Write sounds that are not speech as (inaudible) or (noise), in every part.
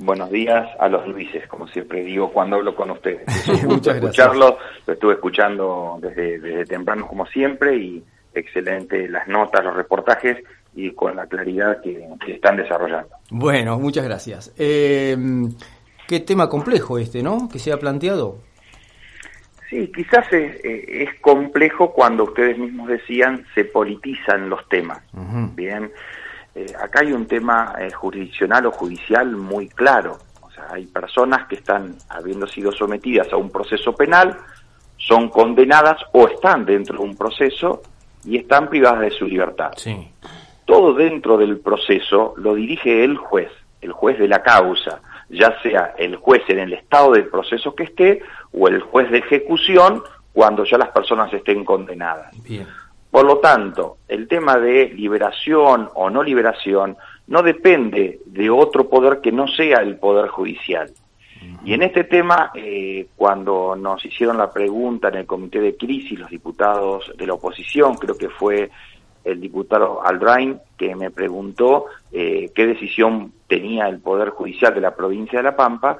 buenos días a los Luises, como siempre digo cuando hablo con ustedes. (laughs) Muchas escucharlo, lo estuve escuchando desde, desde temprano como siempre y excelente las notas, los reportajes y con la claridad que, están desarrollando. Bueno, muchas gracias. Eh, qué tema complejo este, ¿no? Que se ha planteado. Sí, quizás es, complejo cuando ustedes mismos decían se politizan los temas. Bien eh, acá hay un tema eh, jurisdiccional o judicial muy claro. O sea, hay personas que están habiendo sido sometidas a un proceso penal, son condenadas o están dentro de un proceso y están privadas de su libertad. Sí. Todo dentro del proceso lo dirige el juez, el juez de la causa, ya sea el juez en el estado del proceso que esté o el juez de ejecución cuando ya las personas estén condenadas. Bien. Por lo tanto, el tema de liberación o no liberación no depende de otro poder que no sea el poder judicial. Y en este tema, eh, cuando nos hicieron la pregunta en el comité de crisis los diputados de la oposición, creo que fue el diputado Aldrain que me preguntó eh, qué decisión tenía el Poder Judicial de la provincia de La Pampa,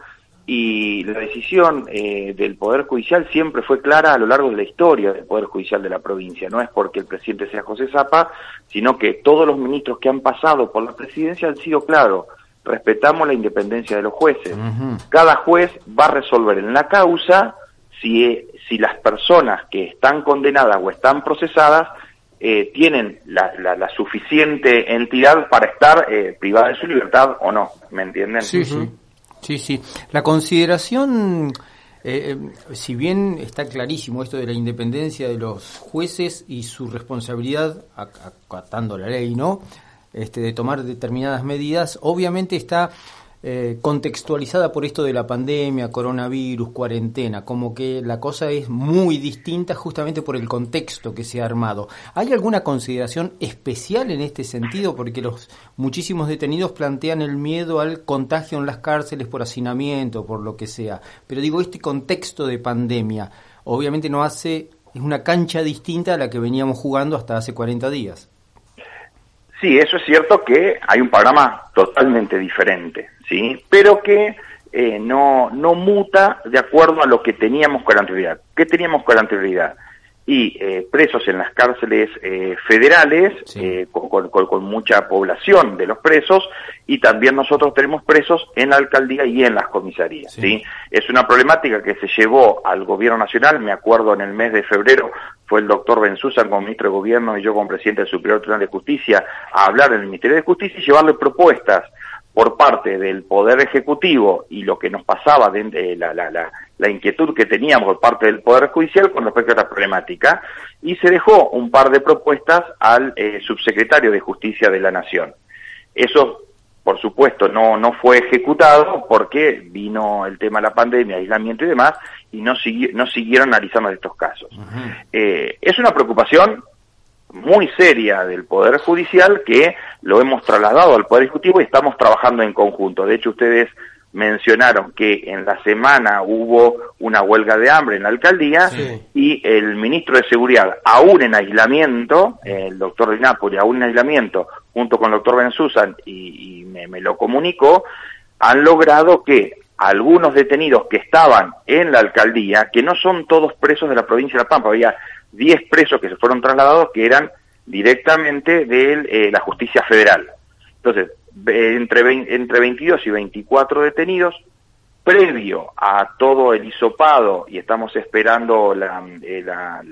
y la decisión eh, del Poder Judicial siempre fue clara a lo largo de la historia del Poder Judicial de la provincia. No es porque el presidente sea José Zapa, sino que todos los ministros que han pasado por la presidencia han sido claros. Respetamos la independencia de los jueces. Cada juez va a resolver en la causa si, si las personas que están condenadas o están procesadas eh, tienen la, la, suficiente entidad para estar eh, privadas de su libertad o no. ¿Me entienden? Sí, sí. Sí, sí. La consideración, eh, eh, si bien está clarísimo esto de la independencia de los jueces y su responsabilidad, acatando la ley, ¿no? Este, de tomar determinadas medidas, obviamente está eh, contextualizada por esto de la pandemia, coronavirus, cuarentena, como que la cosa es muy distinta justamente por el contexto que se ha armado. ¿Hay alguna consideración especial en este sentido? Porque los muchísimos detenidos plantean el miedo al contagio en las cárceles por hacinamiento, por lo que sea. Pero digo, este contexto de pandemia obviamente no hace, es una cancha distinta a la que veníamos jugando hasta hace 40 días. Sí, eso es cierto que hay un panorama totalmente diferente, ¿sí? Pero que eh, no, no muta de acuerdo a lo que teníamos con anterioridad. ¿Qué teníamos con anterioridad? y eh, presos en las cárceles eh, federales, eh, con, mucha población de los presos, y también nosotros tenemos presos en la alcaldía y en las comisarías. Sí. Es una problemática que se llevó al gobierno nacional, me acuerdo en el mes de febrero fue el doctor Benzusan como ministro de Gobierno y yo como presidente del Superior Tribunal de Justicia a hablar en el Ministerio de Justicia y llevarle propuestas por parte del Poder Ejecutivo y lo que nos pasaba de, la, la, la, inquietud que teníamos por parte del Poder Judicial con respecto a esta problemática, y se dejó un par de propuestas al eh, subsecretario de Justicia de la Nación. Eso, por supuesto, no, no fue ejecutado porque vino el tema de la pandemia, aislamiento y demás, y no, no siguieron analizando estos casos. Eh, es una preocupación muy seria del Poder Judicial que lo hemos trasladado al Poder Ejecutivo y estamos trabajando en conjunto. De hecho, ustedes mencionaron que en la semana hubo una huelga de hambre en la alcaldía y el ministro de Seguridad, aún en aislamiento, el doctor de Napoli, aún en aislamiento, junto con el doctor Ben Susan, y, me, me, lo comunicó, han logrado que algunos detenidos que estaban en la alcaldía, que no son todos presos de la provincia de La Pampa, había 10 presos que se fueron trasladados que eran directamente de eh, la justicia federal. Entonces, entre, entre 22 y 24 detenidos, previo a todo el hisopado, y estamos esperando la, eh,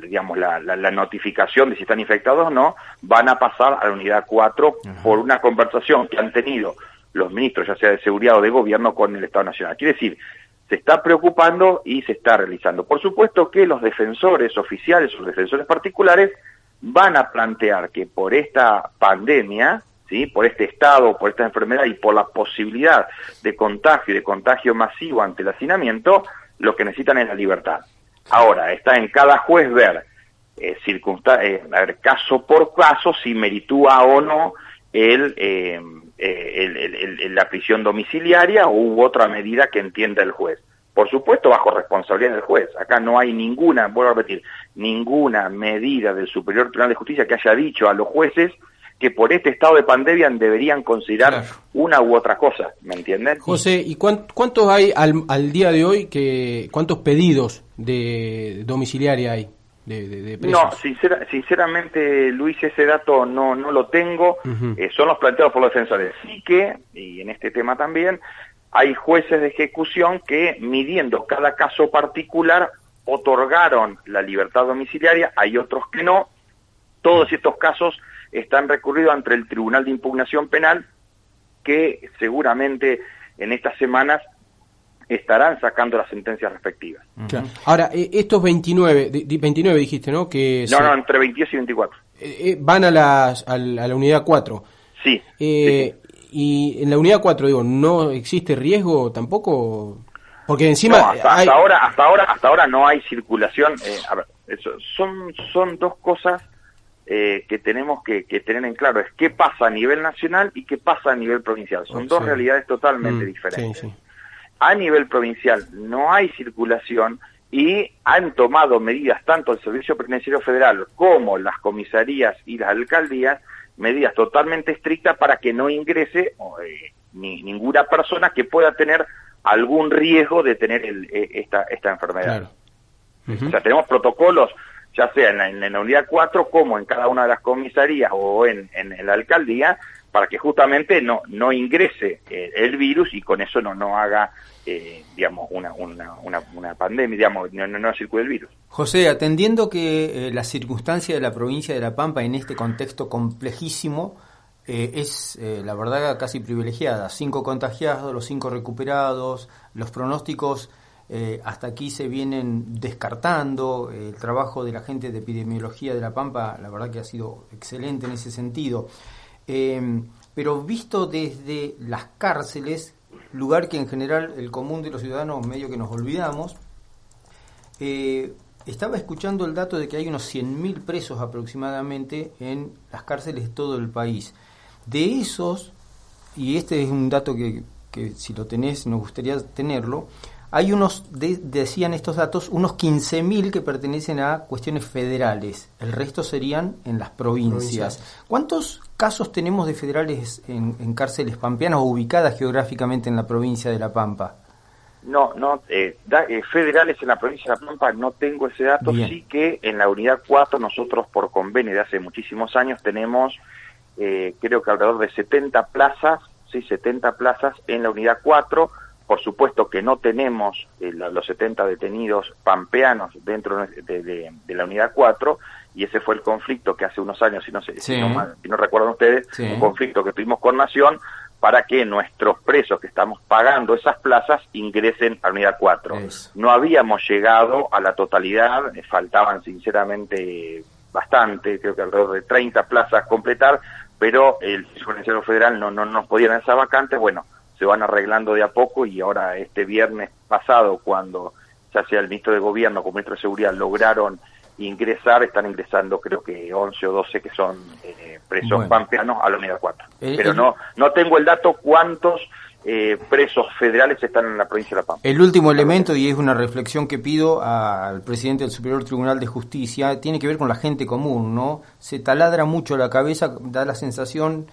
digamos, la, notificación de si están infectados o no, van a pasar a la unidad 4 por una conversación que han tenido los ministros, ya sea de seguridad o de gobierno, con el Estado Nacional. Quiere decir, se está preocupando y se está realizando. Por supuesto que los defensores oficiales o defensores particulares van a plantear que por esta pandemia ¿sí? por este estado, por esta enfermedad y por la posibilidad de contagio y de contagio masivo ante el hacinamiento, lo que necesitan es la libertad. Ahora, está en cada juez ver, eh, eh a ver, caso por caso, si meritúa o no el, eh, eh la prisión domiciliaria u otra medida que entienda el juez. Por supuesto, bajo responsabilidad del juez. Acá no hay ninguna, vuelvo a repetir, ninguna medida del Superior Tribunal de Justicia que haya dicho a los jueces que por este estado de pandemia deberían considerar una u otra cosa, ¿me entienden? José, ¿y cuántos hay al, día de hoy, que cuántos pedidos de domiciliaria hay? De, no, sinceramente, Luis, ese dato no, no lo tengo. Eh, son los planteados por los defensores. Sí que, y en este tema también, hay jueces de ejecución que, midiendo cada caso particular, otorgaron la libertad domiciliaria, hay otros que no. Todos estos casos están recurridos ante el Tribunal de Impugnación Penal, que seguramente en estas semanas estarán sacando las sentencias respectivas. Ahora, eh, estos 29, 29 dijiste, ¿no? Que no, no, entre 22 y 24. Eh, eh, van a, las, a, la, unidad 4. Sí, Y en la unidad 4, digo, ¿no existe riesgo tampoco? Porque encima... hasta, ahora, hasta, ahora, hasta ahora no hay circulación. a ver, eso, son, son dos cosas eh, que tenemos que, tener en claro es qué pasa a nivel nacional y qué pasa a nivel provincial. Son dos realidades totalmente mm, diferentes. A nivel provincial no hay circulación y han tomado medidas tanto el Servicio Penitenciario Federal como las comisarías y las alcaldías, medidas totalmente estrictas para que no ingrese eh, ni, ninguna persona que pueda tener algún riesgo de tener eh, esta, esta enfermedad. O sea, tenemos protocolos ya sea en la, unidad 4 como en cada una de las comisarías o en, la alcaldía, para que justamente no, no ingrese eh, el virus y con eso no, no haga, eh, digamos, una, una, una, pandemia, digamos, no, no, circule el virus. José, atendiendo que eh, la circunstancia de la provincia de La Pampa en este contexto complejísimo, es la verdad casi privilegiada. Cinco contagiados, los cinco recuperados, los pronósticos eh, hasta aquí se vienen descartando. el trabajo de la gente de epidemiología de La Pampa, la verdad que ha sido excelente en ese sentido. Eh, pero visto desde las cárceles, lugar que en general el común de los ciudadanos medio que nos olvidamos, eh, estaba escuchando el dato de que hay unos 100.000 presos aproximadamente en las cárceles de todo el país. De esos, y este es un dato que, que si lo tenés nos gustaría tenerlo, hay unos, decían estos datos, unos 15.000 que pertenecen a cuestiones federales, el resto serían en las provincias. ¿Cuántos casos tenemos de federales en, cárceles pampeanas o ubicadas geográficamente en la provincia de La Pampa? No, no, eh, eh, federales en la provincia de La Pampa no tengo ese dato, sí que en la unidad 4 nosotros por convenio de hace muchísimos años tenemos eh, creo que alrededor de 70 plazas, sí, 70 plazas en la unidad 4, por supuesto que no tenemos eh, los 70 detenidos pampeanos dentro de, la unidad 4 y ese fue el conflicto que hace unos años, si no, sé, si no, recuerdan ustedes, un conflicto que tuvimos con Nación para que nuestros presos que estamos pagando esas plazas ingresen a la unidad 4. No habíamos llegado a la totalidad, eh, faltaban sinceramente bastante, creo que alrededor de 30 plazas completar, pero el Fiscal Federal no, no nos podía dar esas vacantes, bueno, se van arreglando de a poco y ahora este viernes pasado cuando ya sea el ministro de Gobierno como ministro de Seguridad lograron ingresar, están ingresando creo que 11 o 12 que son eh, presos pampeanos a la unidad 4. Eh, Pero no no tengo el dato cuántos eh, presos federales están en la provincia de La Pampa. El último elemento, y es una reflexión que pido al presidente del Superior Tribunal de Justicia, tiene que ver con la gente común, ¿no? Se taladra mucho la cabeza, da la sensación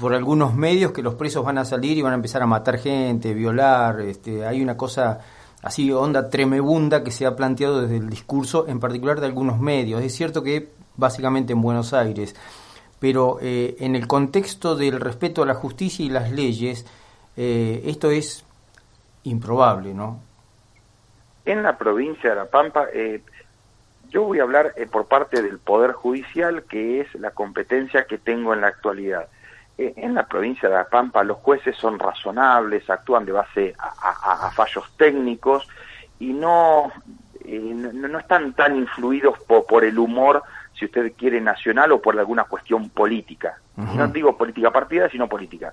por algunos medios que los presos van a salir y van a empezar a matar gente, violar, este, hay una cosa así onda tremebunda que se ha planteado desde el discurso, en particular de algunos medios. Es cierto que básicamente en Buenos Aires, pero eh, en el contexto del respeto a la justicia y las leyes, eh, esto es improbable, ¿no? En la provincia de La Pampa, eh, yo voy a hablar por parte del Poder Judicial, que es la competencia que tengo en la actualidad eh, en la provincia de La Pampa los jueces son razonables, actúan de base a, fallos técnicos y no, eh, no, están tan influidos por, el humor, si usted quiere, nacional o por alguna cuestión política. No digo política partida, sino política.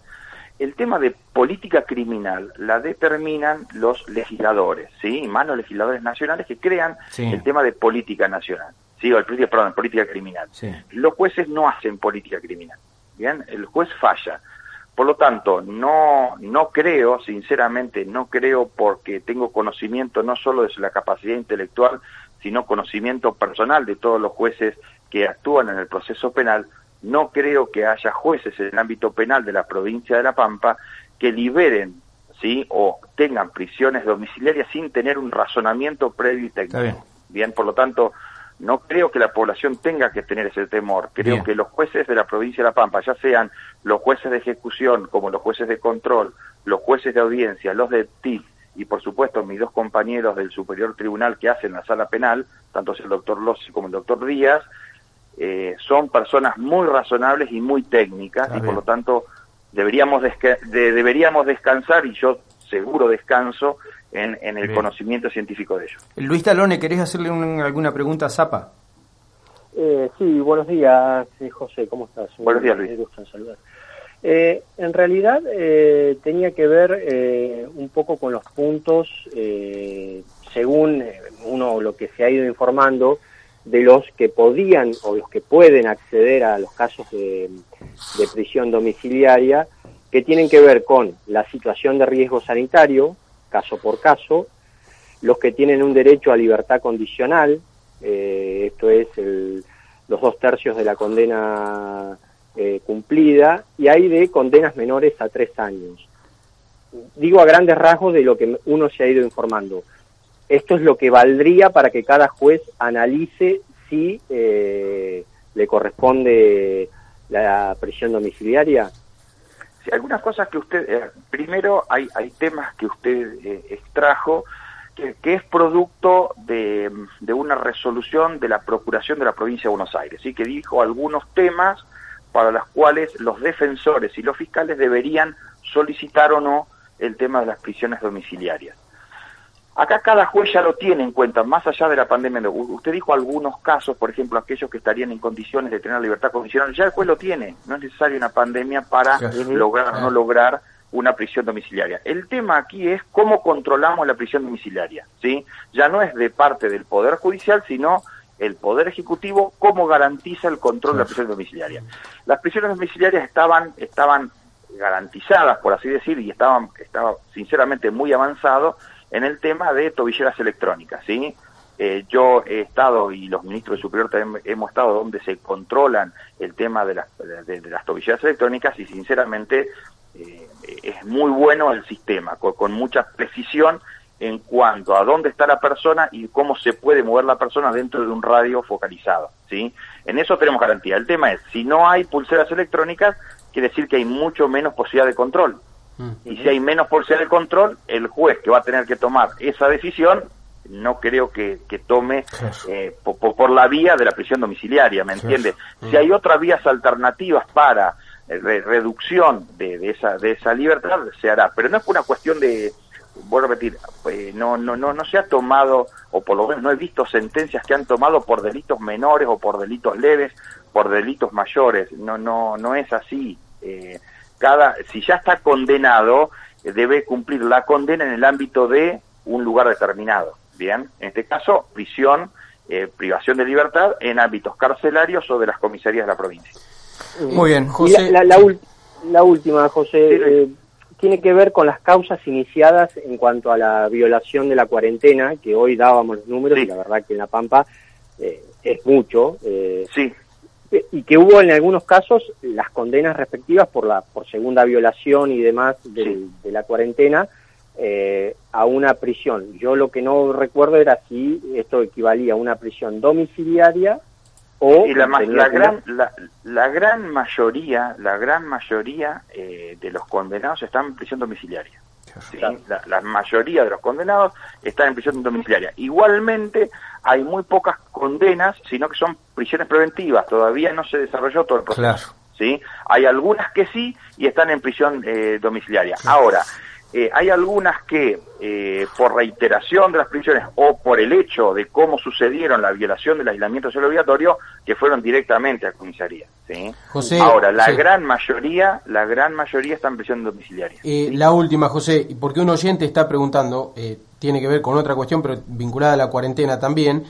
El tema de política criminal la determinan los legisladores, ¿sí? Más los legisladores nacionales que crean el tema de política nacional, ¿sí? O el, perdón, política criminal. Los jueces no hacen política criminal, ¿bien? El juez falla. Por lo tanto, no, no creo, sinceramente, no creo porque tengo conocimiento no solo de la capacidad intelectual, sino conocimiento personal de todos los jueces que actúan en el proceso penal, no creo que haya jueces en el ámbito penal de la provincia de La Pampa que liberen ¿sí? o tengan prisiones domiciliarias sin tener un razonamiento previo y técnico. Bien, por lo tanto, no creo que la población tenga que tener ese temor. Creo que los jueces de la provincia de La Pampa, ya sean los jueces de ejecución como los jueces de control, los jueces de audiencia, los de TIC y por supuesto mis dos compañeros del Superior Tribunal que hacen la sala penal, tanto el doctor Lossi como el doctor Díaz, eh, son personas muy razonables y muy técnicas y por lo tanto deberíamos, deberíamos descansar y yo seguro descanso en, el conocimiento científico de ellos. Luis Talone, ¿querés hacerle alguna pregunta a Zapa? Eh, sí, buenos días, eh, José, ¿cómo estás? Buenos días, Luis. Eh, en realidad eh, tenía que ver un poco con los puntos, según uno lo que se ha ido informando, de los que podían o los que pueden acceder a los casos de prisión domiciliaria, que tienen que ver con la situación de riesgo sanitario, caso por caso, los que tienen un derecho a libertad condicional, eh, esto es los dos tercios de la condena eh, cumplida, y hay de condenas menores a tres años. Digo a grandes rasgos de lo que uno se ha ido informando. Esto es lo que valdría para que cada juez analice si eh, le corresponde la prisión domiciliaria algunas cosas que usted, eh, primero hay, temas que usted eh, extrajo que, es producto de, de, una resolución de la Procuración de la Provincia de Buenos Aires, ¿sí? que dijo algunos temas para los cuales los defensores y los fiscales deberían solicitar o no el tema de las prisiones domiciliarias. Acá cada juez ya lo tiene en cuenta, más allá de la pandemia. Usted dijo algunos casos, por ejemplo, aquellos que estarían en condiciones de tener libertad condicional, ya el juez lo tiene. No es necesaria una pandemia para lograr o no lograr una prisión domiciliaria. El tema aquí es cómo controlamos la prisión domiciliaria, ¿sí? Ya no es de parte del Poder Judicial, sino el Poder Ejecutivo cómo garantiza el control de la prisión domiciliaria. Las prisiones domiciliarias estaban, estaban garantizadas, por así decir, y estaban, estaba sinceramente muy avanzado en el tema de tobilleras electrónicas, ¿sí? Eh, yo he estado, y los ministros de Superior también hemos estado, donde se controlan el tema de las, de, las tobilleras electrónicas y sinceramente eh, es muy bueno el sistema, con, mucha precisión en cuanto a dónde está la persona y cómo se puede mover la persona dentro de un radio focalizado, ¿sí? En eso tenemos garantía. El tema es, si no hay pulseras electrónicas, quiere decir que hay mucho menos posibilidad de control. Y si hay menos posibilidad de control, el juez que va a tener que tomar esa decisión no creo que, tome eh, por, la vía de la prisión domiciliaria, ¿me entiende? Si hay otras vías alternativas para eh, reducción de, esa, de esa libertad, se hará. Pero no es una cuestión de, voy a repetir, eh, no, no, no, no se ha tomado, o por lo menos no he visto sentencias que han tomado por delitos menores o por delitos leves, por delitos mayores. No, no, no es así. Eh, cada, si ya está condenado, eh, debe cumplir la condena en el ámbito de un lugar determinado. Bien, en este caso, prisión, eh, privación de libertad en ámbitos carcelarios o de las comisarías de la provincia. Muy bien, José. La, última, José, eh, tiene que ver con las causas iniciadas en cuanto a la violación de la cuarentena, que hoy dábamos los números y la verdad que en La Pampa es mucho. sí y que hubo en algunos casos las condenas respectivas por la por segunda violación y demás de, la cuarentena eh, a una prisión. Yo lo que no recuerdo era si esto equivalía a una prisión domiciliaria o la, la gran la, la, gran mayoría la gran mayoría eh, de los condenados están en prisión domiciliaria. La, mayoría de los condenados están en prisión domiciliaria. Igualmente, hay muy pocas condenas, sino que son prisiones preventivas. Todavía no se desarrolló todo el proceso. ¿sí? Hay algunas que sí y están en prisión eh, domiciliaria. Ahora, eh, hay algunas que, eh, por reiteración de las prisiones o por el hecho de cómo sucedieron la violación del aislamiento social obligatorio, que fueron directamente a comisaría. ¿sí? José, Ahora, la sí. gran mayoría, la gran mayoría está en prisión domiciliaria. Eh, La última, José, porque un oyente está preguntando, eh, tiene que ver con otra cuestión, pero vinculada a la cuarentena también.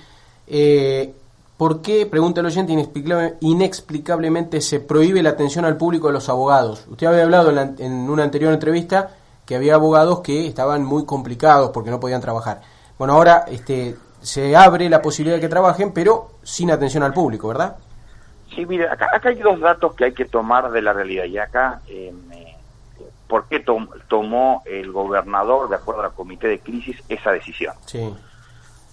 eh, ¿Por qué, pregunta el oyente, inexplicable- inexplicablemente se prohíbe la atención al público de los abogados? Usted había hablado en, la- en una anterior entrevista que había abogados que estaban muy complicados porque no podían trabajar. Bueno, ahora este, se abre la posibilidad de que trabajen, pero sin atención al público, ¿verdad? Sí, mire, acá, acá hay dos datos que hay que tomar de la realidad. Y acá, eh, ¿por qué tom- tomó el gobernador, de acuerdo al comité de crisis, esa decisión? Sí.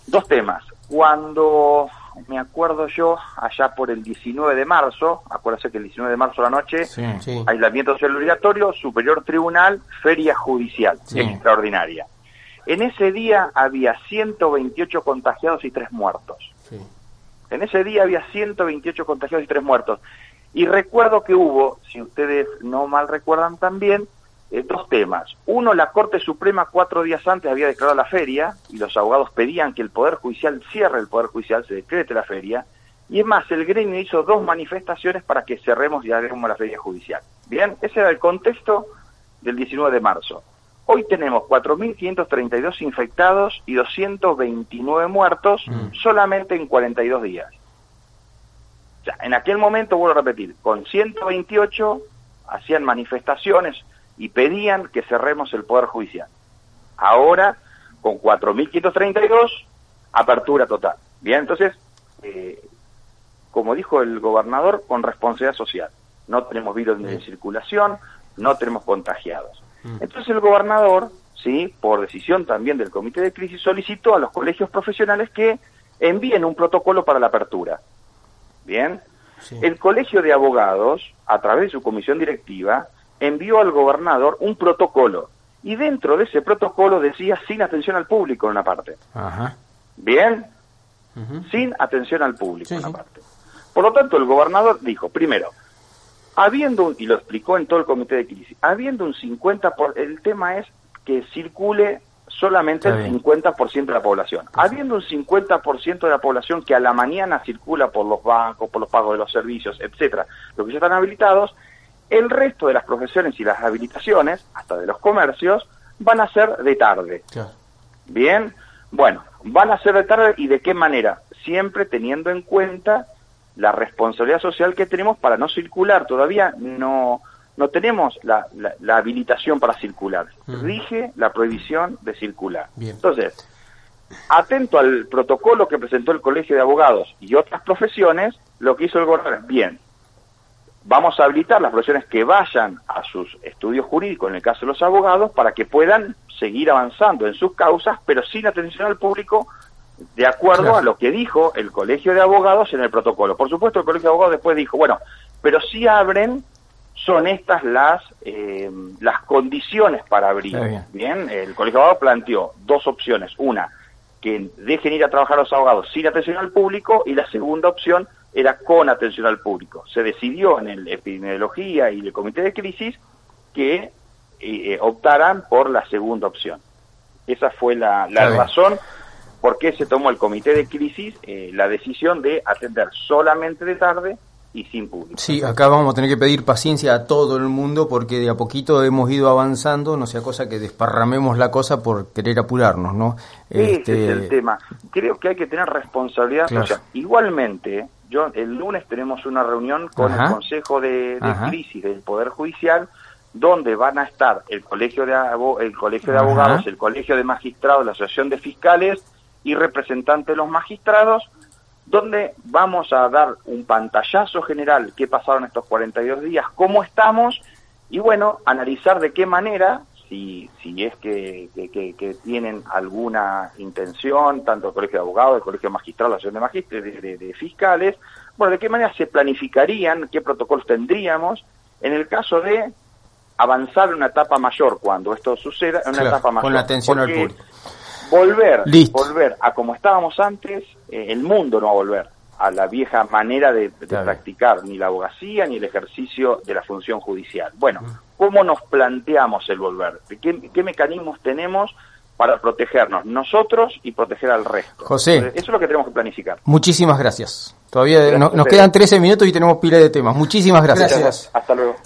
Dos temas. Cuando, me acuerdo yo, allá por el 19 de marzo, acuérdese que el 19 de marzo a la noche, Sí. Sí. aislamiento social obligatorio, superior tribunal, feria judicial, Sí. extraordinaria. En ese día había 128 contagiados y 3 muertos. sí. En ese día había 128 contagiados y 3 muertos. Y recuerdo que hubo, si ustedes no mal recuerdan también, eh, dos temas. Uno, la Corte Suprema cuatro días antes había declarado la feria y los abogados pedían que el Poder Judicial cierre el Poder Judicial, se decrete la feria. Y es más, el gremio hizo dos manifestaciones para que cerremos y hagamos la feria judicial. Bien, ese era el contexto del 19 de marzo. Hoy tenemos 4.532 infectados y 229 muertos solamente en 42 días. O sea, en aquel momento, vuelvo a repetir, con 128 hacían manifestaciones y pedían que cerremos el Poder Judicial. Ahora, con 4.532, apertura total. Bien, entonces, eh, como dijo el gobernador, con responsabilidad social. No tenemos virus en circulación, no tenemos contagiados. Entonces el gobernador, sí, por decisión también del comité de crisis, solicitó a los colegios profesionales que envíen un protocolo para la apertura. Bien, Sí. el colegio de abogados, a través de su comisión directiva, envió al gobernador un protocolo y dentro de ese protocolo decía sin atención al público en una parte. Ajá. Bien, sin atención al público Sí, en una sí. parte. Por lo tanto, el gobernador dijo, primero, habiendo, un- y lo explicó en todo el comité de crisis, habiendo un 50%, por, el tema es que circule solamente Está el bien. 50% de la población. Habiendo un 50% de la población que a la mañana circula por los bancos, por los pagos de los servicios, etcétera, los que ya están habilitados, el resto de las profesiones y las habilitaciones, hasta de los comercios, van a ser de tarde. Claro. Bien, bueno, van a ser de tarde y de qué manera, siempre teniendo en cuenta la responsabilidad social que tenemos para no circular. Todavía no, no tenemos la, la- la habilitación para circular. Mm. Rige la prohibición de circular. Bien. Entonces, atento al protocolo que presentó el Colegio de Abogados y otras profesiones, lo que hizo el gobernador es, bien, vamos a habilitar las profesiones que vayan a sus estudios jurídicos, en el caso de los abogados, para que puedan seguir avanzando en sus causas, pero sin atención al público, de acuerdo Claro. a lo que dijo el Colegio de Abogados en el protocolo. Por supuesto, el Colegio de Abogados después dijo, bueno, pero si abren, son estas las, eh, las condiciones para abrir. Bien. Bien, el Colegio de Abogados planteó dos opciones. Una, que dejen ir a trabajar los abogados sin atención al público y la segunda opción era con atención al público. Se decidió en el epidemiología y el comité de crisis que eh, eh, optaran por la segunda opción. Esa fue la, la razón por qué se tomó el comité de crisis eh, la decisión de atender solamente de tarde y sin público. Sí, acá vamos a tener que pedir paciencia a todo el mundo porque de a poquito hemos ido avanzando, no sea cosa que desparramemos la cosa por querer apurarnos, ¿no? Este, Ese es el tema. Creo que hay que tener responsabilidad Claro. Igualmente, yo el lunes tenemos una reunión con Ajá. el Consejo de. Crisis del Poder Judicial, donde van a estar el Colegio de, el colegio de Ajá. Abogados, el Colegio de Magistrados, la Asociación de Fiscales y representantes de los magistrados, donde vamos a dar un pantallazo general qué pasaron estos 42 días, cómo estamos y bueno, analizar de qué manera, si, si es que, que- que- que tienen alguna intención, tanto el Colegio de Abogados, el Colegio de Magistrados, la Asociación de, Magist- de, Fiscales, bueno, de qué manera se planificarían, qué protocolos tendríamos en el caso de avanzar en una etapa mayor cuando esto suceda, en una Claro, etapa mayor. con la atención al público. Volver, Listo. volver a como estábamos antes, eh, el mundo no va a volver a la vieja manera de, practicar ni la abogacía ni el ejercicio de la función judicial. Bueno, ¿cómo nos planteamos el volver? ¿Qué, mecanismos tenemos para protegernos nosotros y proteger al resto? José. eso es lo que tenemos que planificar. Muchísimas gracias. Todavía nos quedan 13 minutos y tenemos pila de temas. Muchísimas gracias. Hasta luego.